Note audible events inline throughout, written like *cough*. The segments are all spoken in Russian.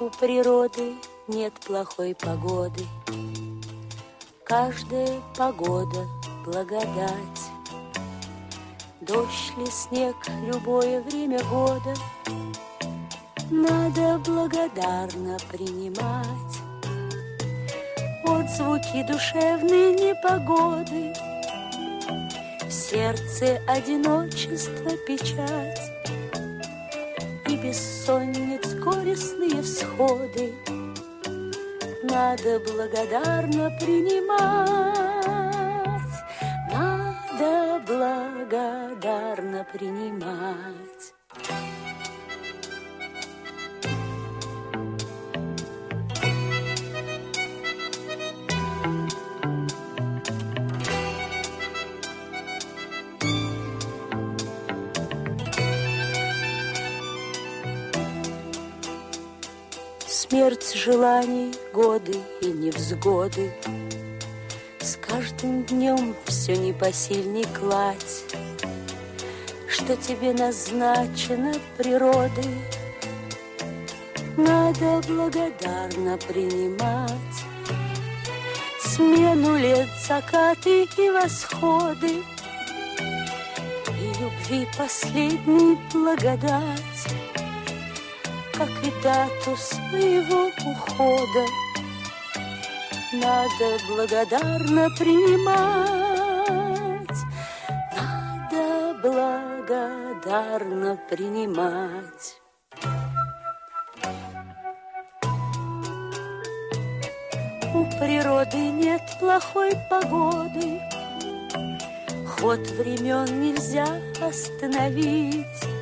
У природы нет плохой погоды. Каждая погода — благодать. Дождь ли снег, любое время года Надо благодарно принимать. Отзвуки душевной непогоды В сердце одиночество печать и бессонниц горестные всходы Надо благодарно принимать, Надо благодарно принимать. Смерть желаний, годы и невзгоды. С каждым днем все непосильней кладь. Что тебе назначено природой Надо благодарно принимать. Смену лет, закаты и восходы И любви последней благодать как и дату своего ухода. Надо благодарно принимать, надо благодарно принимать. У природы нет плохой погоды, Ход времен нельзя остановить.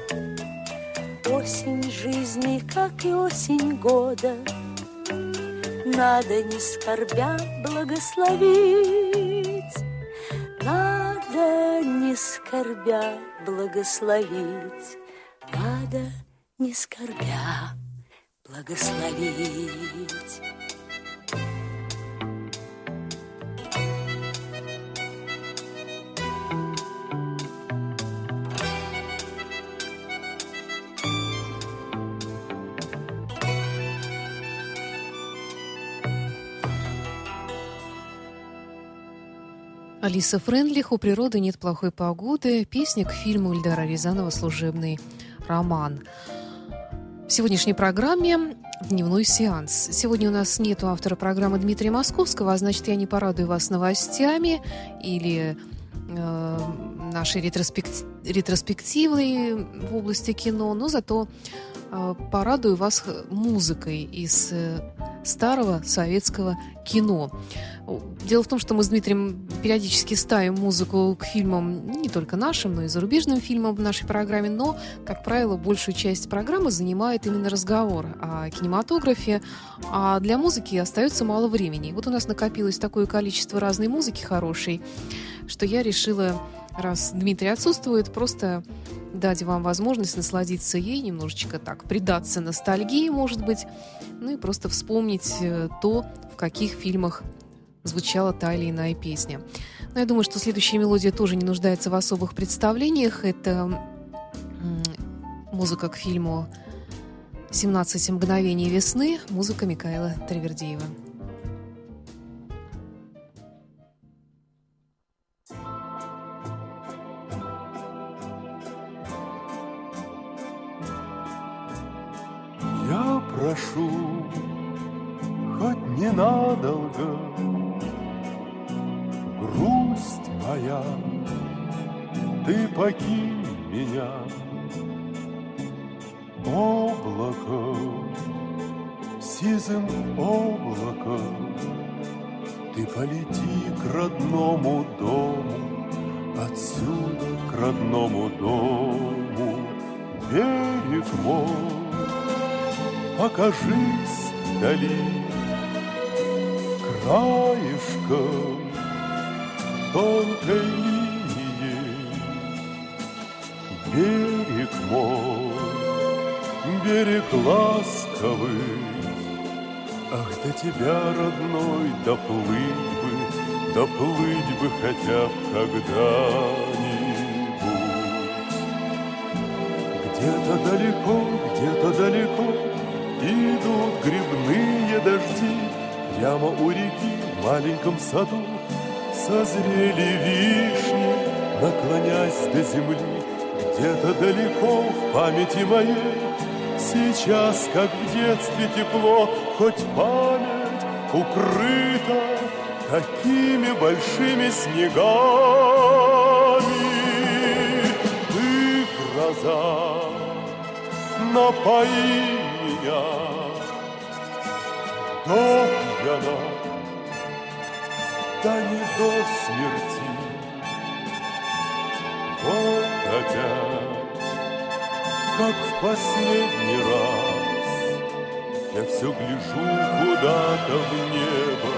Осень жизни, как и осень года, Надо, не скорбя, благословить. Надо, не скорбя, благословить. Надо, не скорбя, благословить. Алиса Френдлих «У природы нет плохой погоды» песня к фильму Ильдара Рязанова «Служебный роман». В сегодняшней программе «Дневной сеанс». Сегодня у нас нет автора программы Дмитрия Московского, а значит, я не порадую вас новостями или э, нашей ретроспект... ретроспективой в области кино, но зато э, порадую вас музыкой из э, старого советского кино. Дело в том, что мы с Дмитрием периодически ставим музыку к фильмам не только нашим, но и зарубежным фильмам в нашей программе, но, как правило, большую часть программы занимает именно разговор о кинематографе, а для музыки остается мало времени. Вот у нас накопилось такое количество разной музыки хорошей, что я решила, раз Дмитрий отсутствует, просто дать вам возможность насладиться ей, немножечко так, предаться ностальгии, может быть, ну и просто вспомнить э, то, в каких фильмах звучала та или иная песня. Но я думаю, что следующая мелодия тоже не нуждается в особых представлениях. Это музыка к фильму «17 мгновений весны», музыка Микаэла Тривердеева. Я прошу ненадолго моя, ты покинь меня. Облако, сизым облаком Ты полети к родному дому. Отсюда к родному дому Берег мой, покажись вдали краешком тонкой линии Берег мой, берег ласковый. Ах, до тебя, родной, доплыть бы, доплыть бы хотя б когда-нибудь. Где-то далеко, где-то далеко Идут грибные дожди Прямо у реки в маленьком саду Созрели вишни, наклонясь до земли Где-то далеко в памяти моей. Сейчас, как в детстве тепло, хоть память укрыта Такими большими снегами. Ты, гроза, напои меня До пьяна, да не до смерти. Вот опять, как в последний раз Я все гляжу куда-то в небо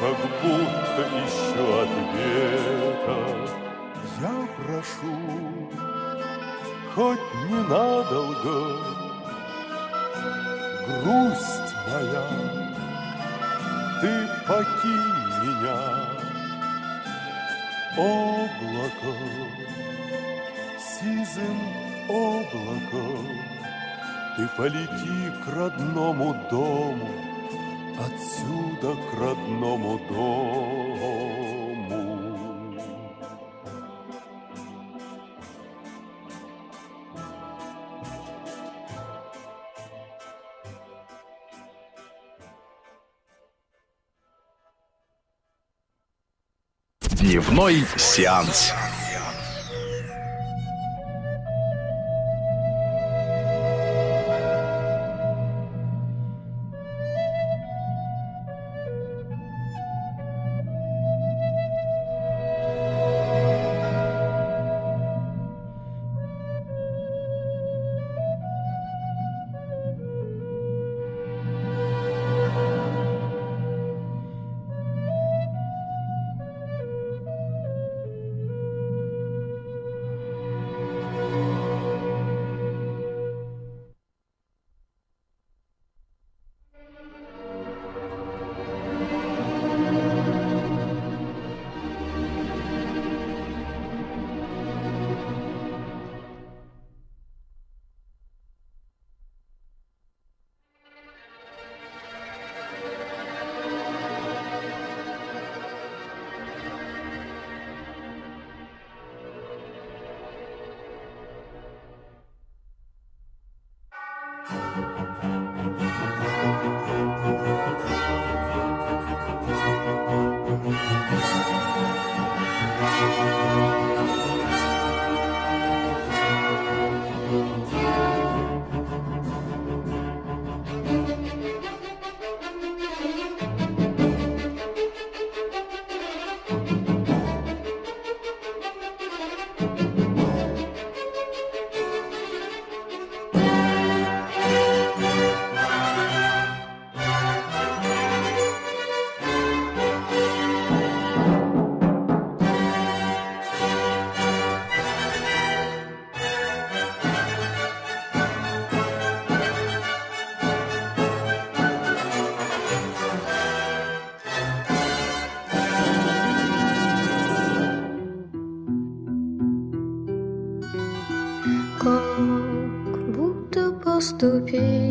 Как будто ищу ответа Я прошу, хоть ненадолго Грусть моя, ты покинь меня. Облако, сизым облаком Ты полети к родному дому Отсюда к родному дому Дневной сеанс.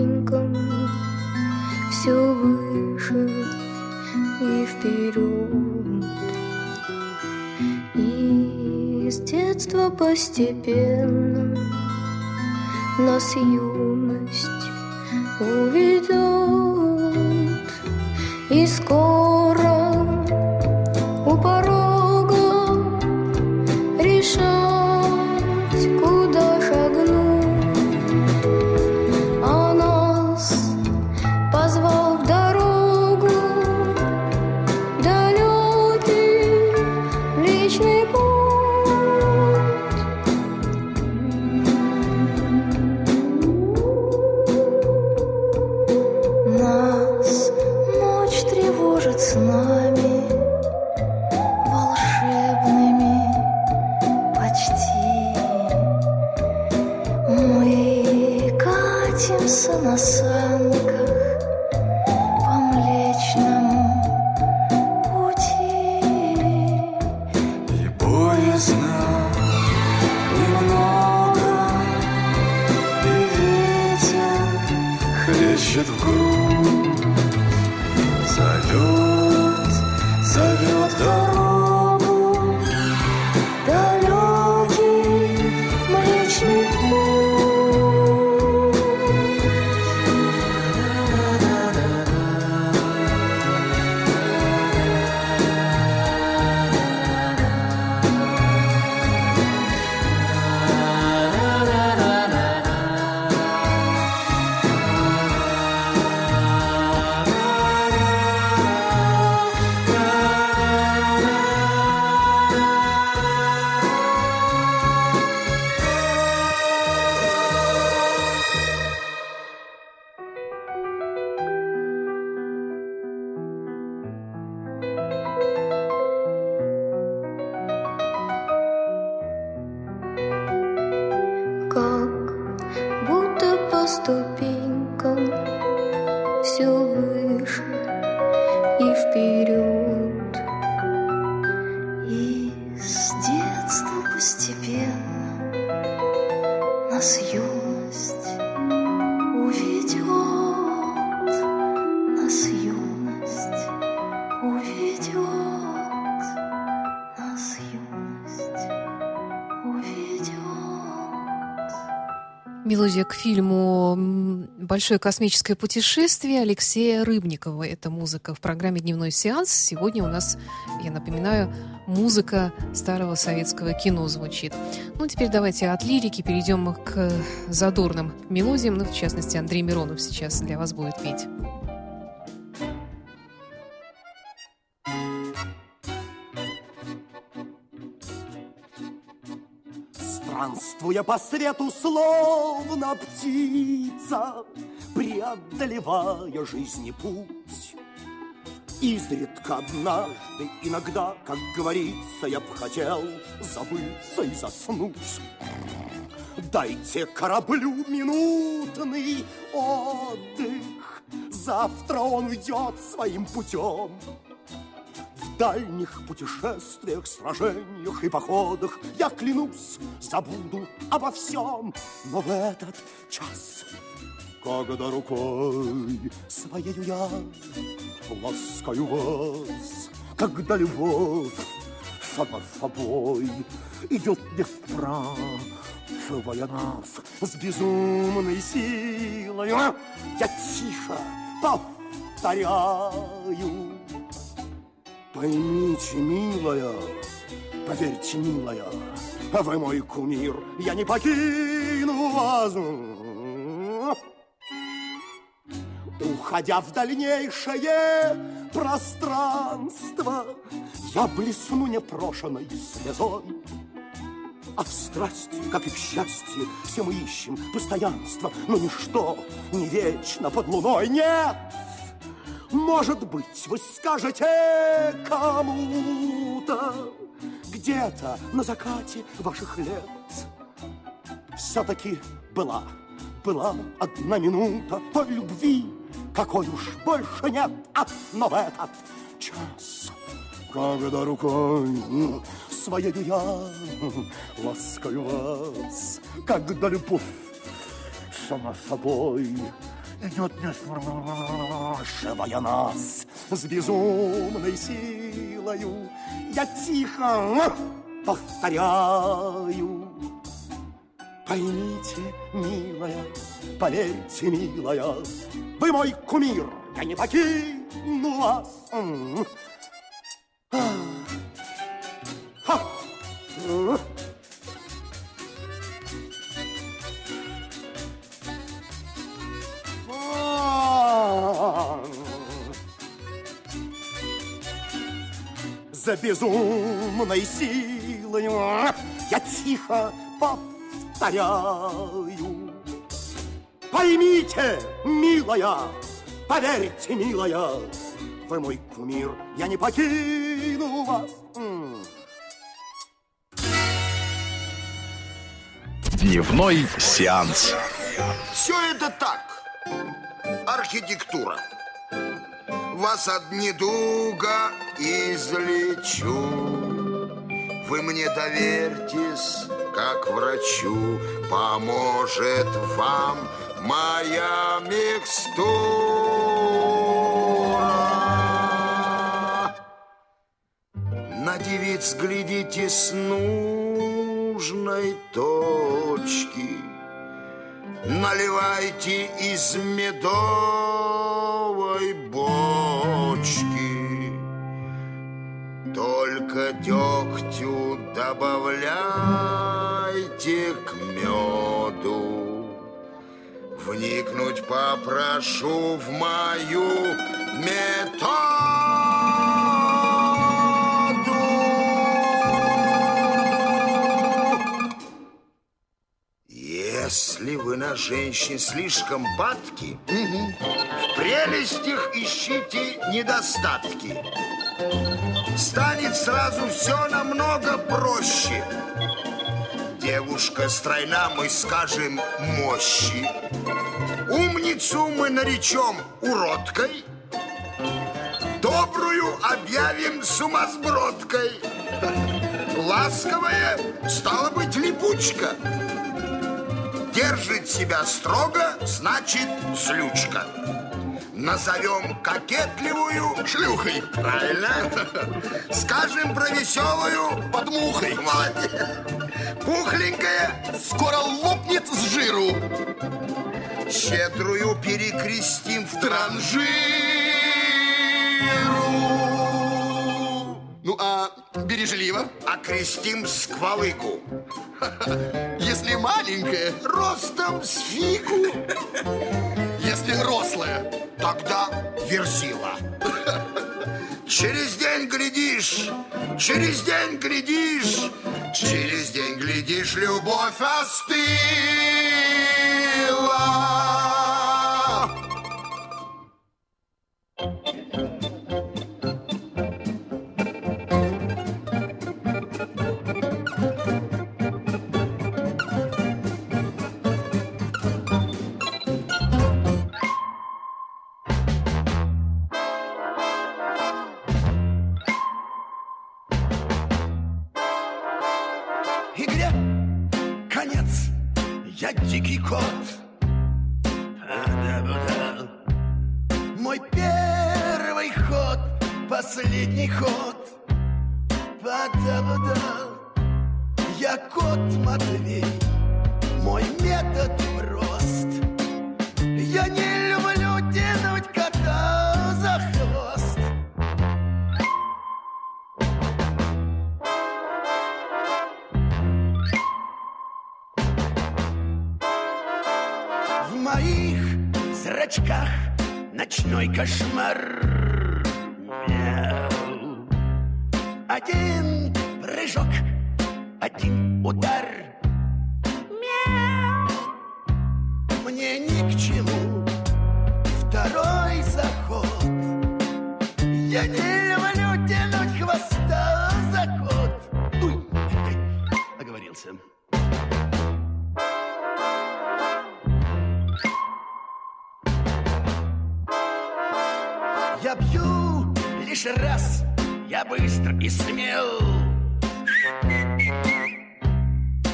Ступенькам все выше и вперед. И с детства постепенно нас юность уведет. И скоро катимся на Мелодия к фильму «Большое космическое путешествие» Алексея Рыбникова. Это музыка в программе «Дневной сеанс». Сегодня у нас, я напоминаю, музыка старого советского кино звучит. Ну, теперь давайте от лирики перейдем к задорным мелодиям. Ну, в частности, Андрей Миронов сейчас для вас будет петь. Странствуя по свету, словно птица, Преодолевая жизни путь. Изредка однажды, иногда, как говорится, Я б хотел забыться и заснуть. Дайте кораблю минутный отдых, Завтра он уйдет своим путем. Дальних путешествиях, сражениях и походах Я клянусь, забуду обо всем, но в этот час, когда рукой своею я ласкаю вас, когда любовь сама собой идет не спрашивая нас с безумной силой, я тихо повторяю. Поймите, милая, поверьте, милая, вы мой кумир, я не покину вас. Уходя в дальнейшее пространство, я блесну непрошенной слезой. А в страсти, как и в счастье, все мы ищем постоянство, но ничто не вечно под луной, нет! Может быть, вы скажете кому-то где-то на закате ваших лет. Все-таки была, была одна минута той любви, какой уж больше нет, а, но в этот час, когда рукой своей я ласкаю вас, когда любовь сама собой идет не спрашивая нас с безумной силою. Я тихо повторяю. Поймите, милая, поверьте, милая, вы мой кумир, я не покину ну вас. Безумной силой я тихо повторяю. Поймите, милая, поверьте, милая, вы мой кумир, я не покину вас. Дневной сеанс. Все это так. Архитектура. Вас от недуга излечу. Вы мне доверьтесь, как врачу, поможет вам моя микстура. На девиц глядите с нужной точки. Наливайте из медовой бочки. Только дегтю добавляйте к меду. Вникнуть попрошу в мою методу. Женщин слишком падки, в прелестях ищите недостатки. Станет сразу все намного проще. Девушка стройна, мы скажем, мощи. Умницу мы наречем уродкой. Добрую объявим сумасбродкой. Ласковая стала быть липучка. Держит себя строго, значит злючка. Назовем кокетливую шлюхой. Правильно? *laughs* Скажем про веселую под мухой. Молодец. Пухленькая скоро лопнет с жиру. Щедрую перекрестим в транжиру. Бережливо? Окрестим сквалыгу. *laughs* Если маленькая, Ростом с фигу. если рослая. Тогда верзила. *laughs* Через день глядишь, через день глядишь, через день глядишь, любовь остыла. Мой первый ход, последний ход. Ба-да-ба-да. Я кот Матвей, мой метод Kashmir. Я бью лишь раз, я быстр и смел.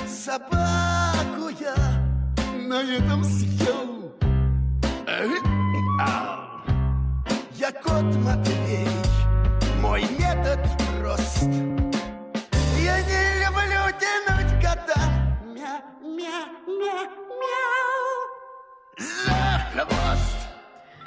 Собаку я на этом съел. Я кот Матвей, мой метод прост. Я не люблю тянуть кота. Мя, мя, мя, мяу. За хвост.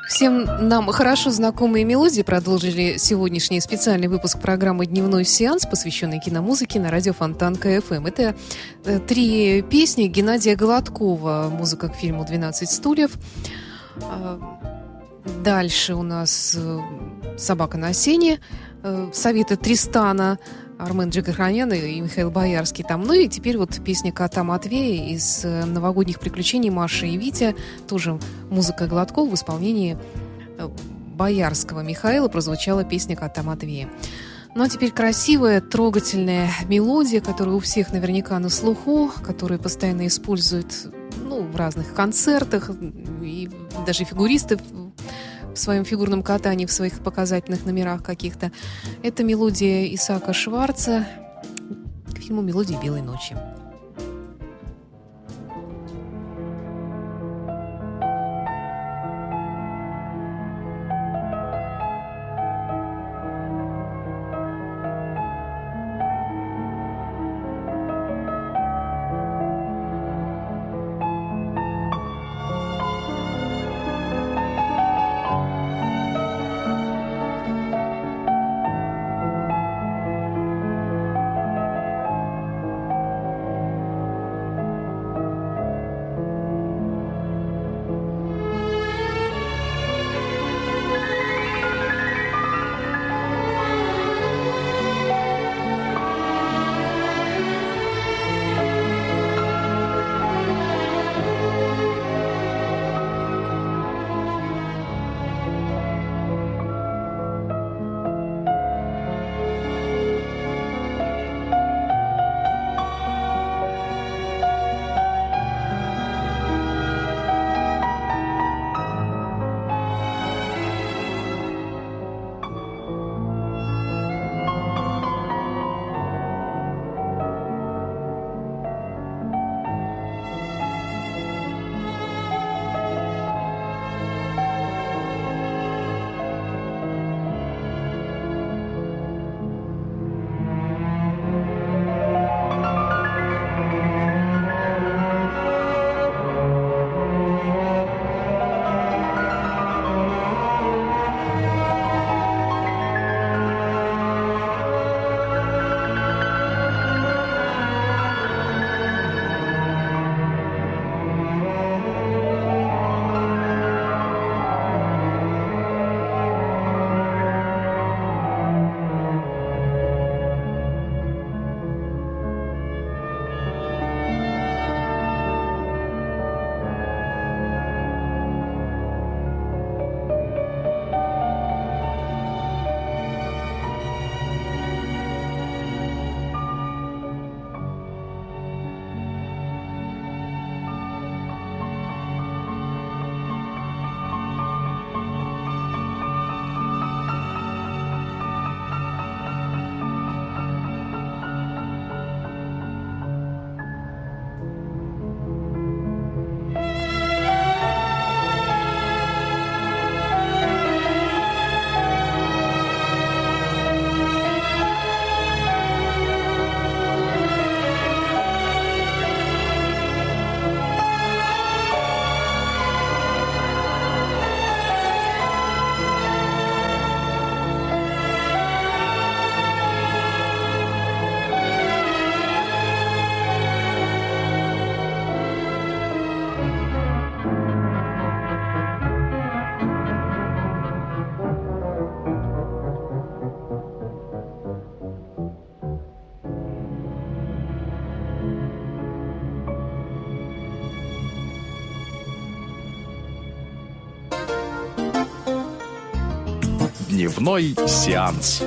Всем нам хорошо знакомые мелодии продолжили сегодняшний специальный выпуск программы «Дневной сеанс», посвященный киномузыке на радио Фонтанка FM. Это э, три песни Геннадия Гладкова, музыка к фильму «12 стульев». А, дальше у нас э, «Собака на сене», э, советы Тристана, Армен Джигарханян и Михаил Боярский там. Ну и теперь вот песня «Кота Матвея» из э, «Новогодних приключений Маши и Вити». Тоже музыка Гладков в исполнении э, Боярского Михаила прозвучала песня «Кота Матвея». Ну а теперь красивая, трогательная мелодия, которая у всех наверняка на слуху, которую постоянно используют ну, в разных концертах, и даже фигуристы в своем фигурном катании, в своих показательных номерах каких-то. Это мелодия Исаака Шварца к фильму «Мелодия белой ночи». Дневной сеанс.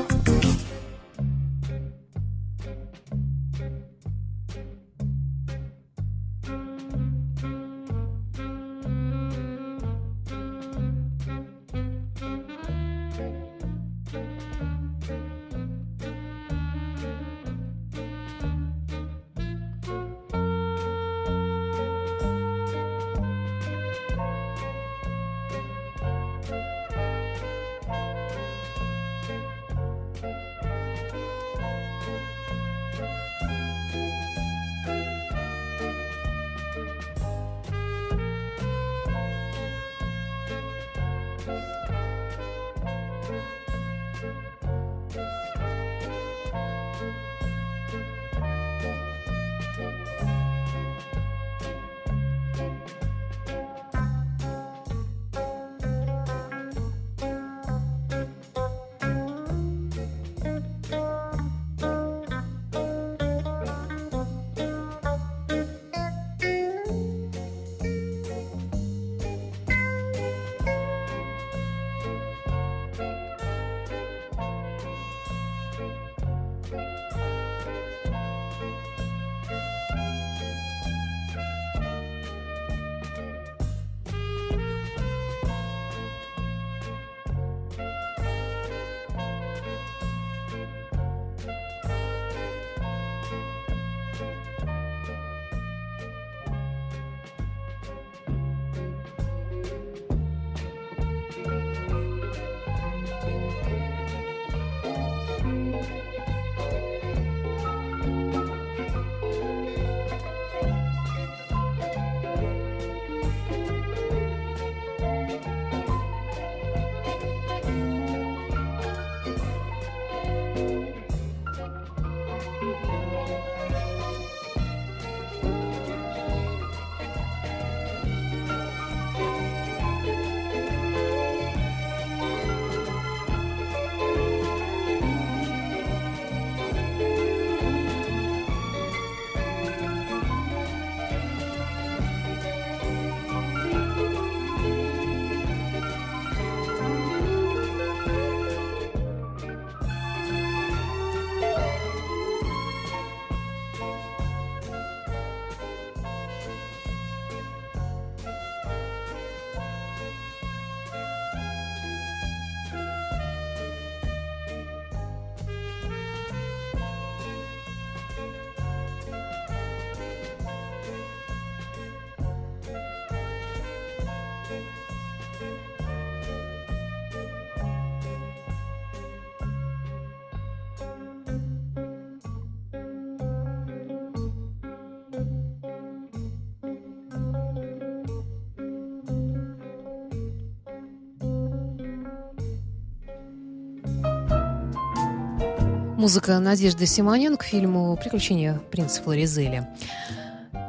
Музыка Надежды Симонен к фильму «Приключения принца Флоризеля».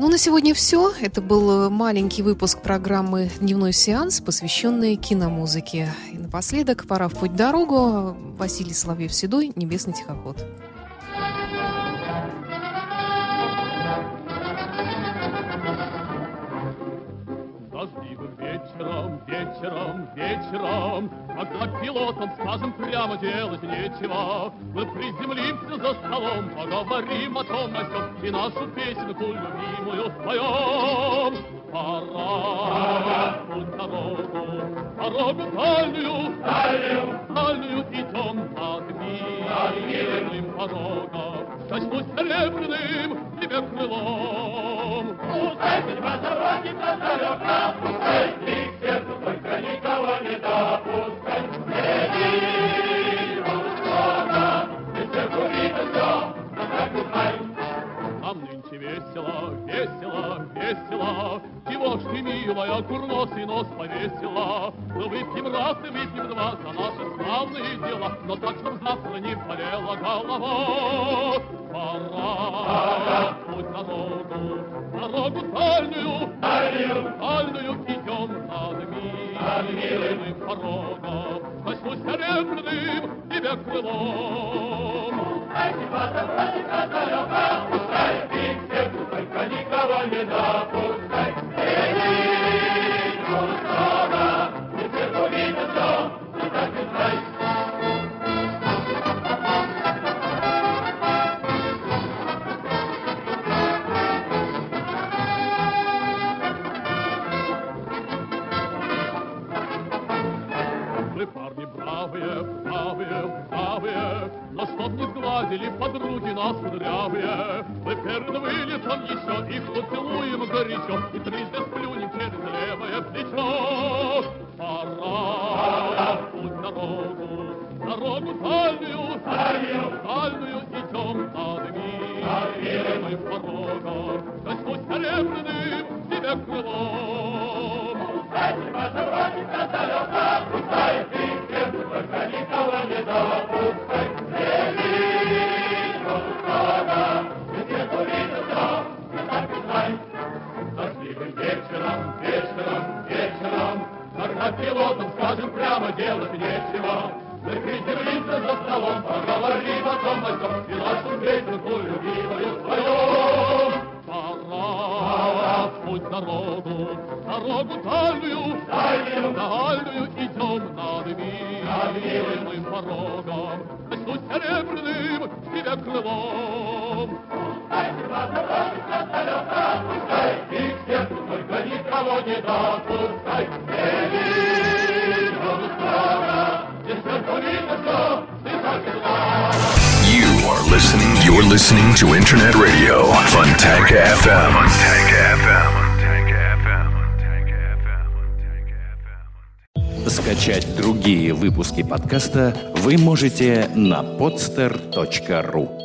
Ну, на сегодня все. Это был маленький выпуск программы «Дневной сеанс», посвященный киномузыке. И напоследок пора в путь дорогу. Василий Соловьев-Седой, «Небесный тихоход». Когда пилотам, скажем, прямо делать нечего, мы приземлимся за столом, поговорим о том, о сём, и нашу песенку любимую споем. Пора, путь дорогу, дорогу дальнюю, дальнюю, дальнюю идем над мирным порогом. Качнусь серебряным тебе крылом. Пускай судьба дороги далека, пускай весело, весело, весело, Чего ж ты, милая, курносый нос повесила? Ну, выпьем раз и выпьем два за наши славные дела, Но так, чтоб завтра не болела голова. Пора, путь дорогу, дорогу дальнюю, дальнюю, дальнюю идем над милым порогом. Коснусь серебряным тебе крылом. Тебя дорога далека, пускай ты к сердцу только никого не допускай. Когда пилотам скажем прямо делать нечего, Мы приземлимся за столом, поговорим о том, о сём, И нашу песенку любимую споем. Пора в путь дорогу, дорогу дальнюю, дальнюю, дальнюю идем над милым порогом. Коснусь серебряным тебе крылом. Пускай тебя дорога далека, пускай и к сердцу только никого не допускай. Listening. You're listening to Internet Radio. Fontanka FM. Скачать другие выпуски подкаста вы можете на podster.ru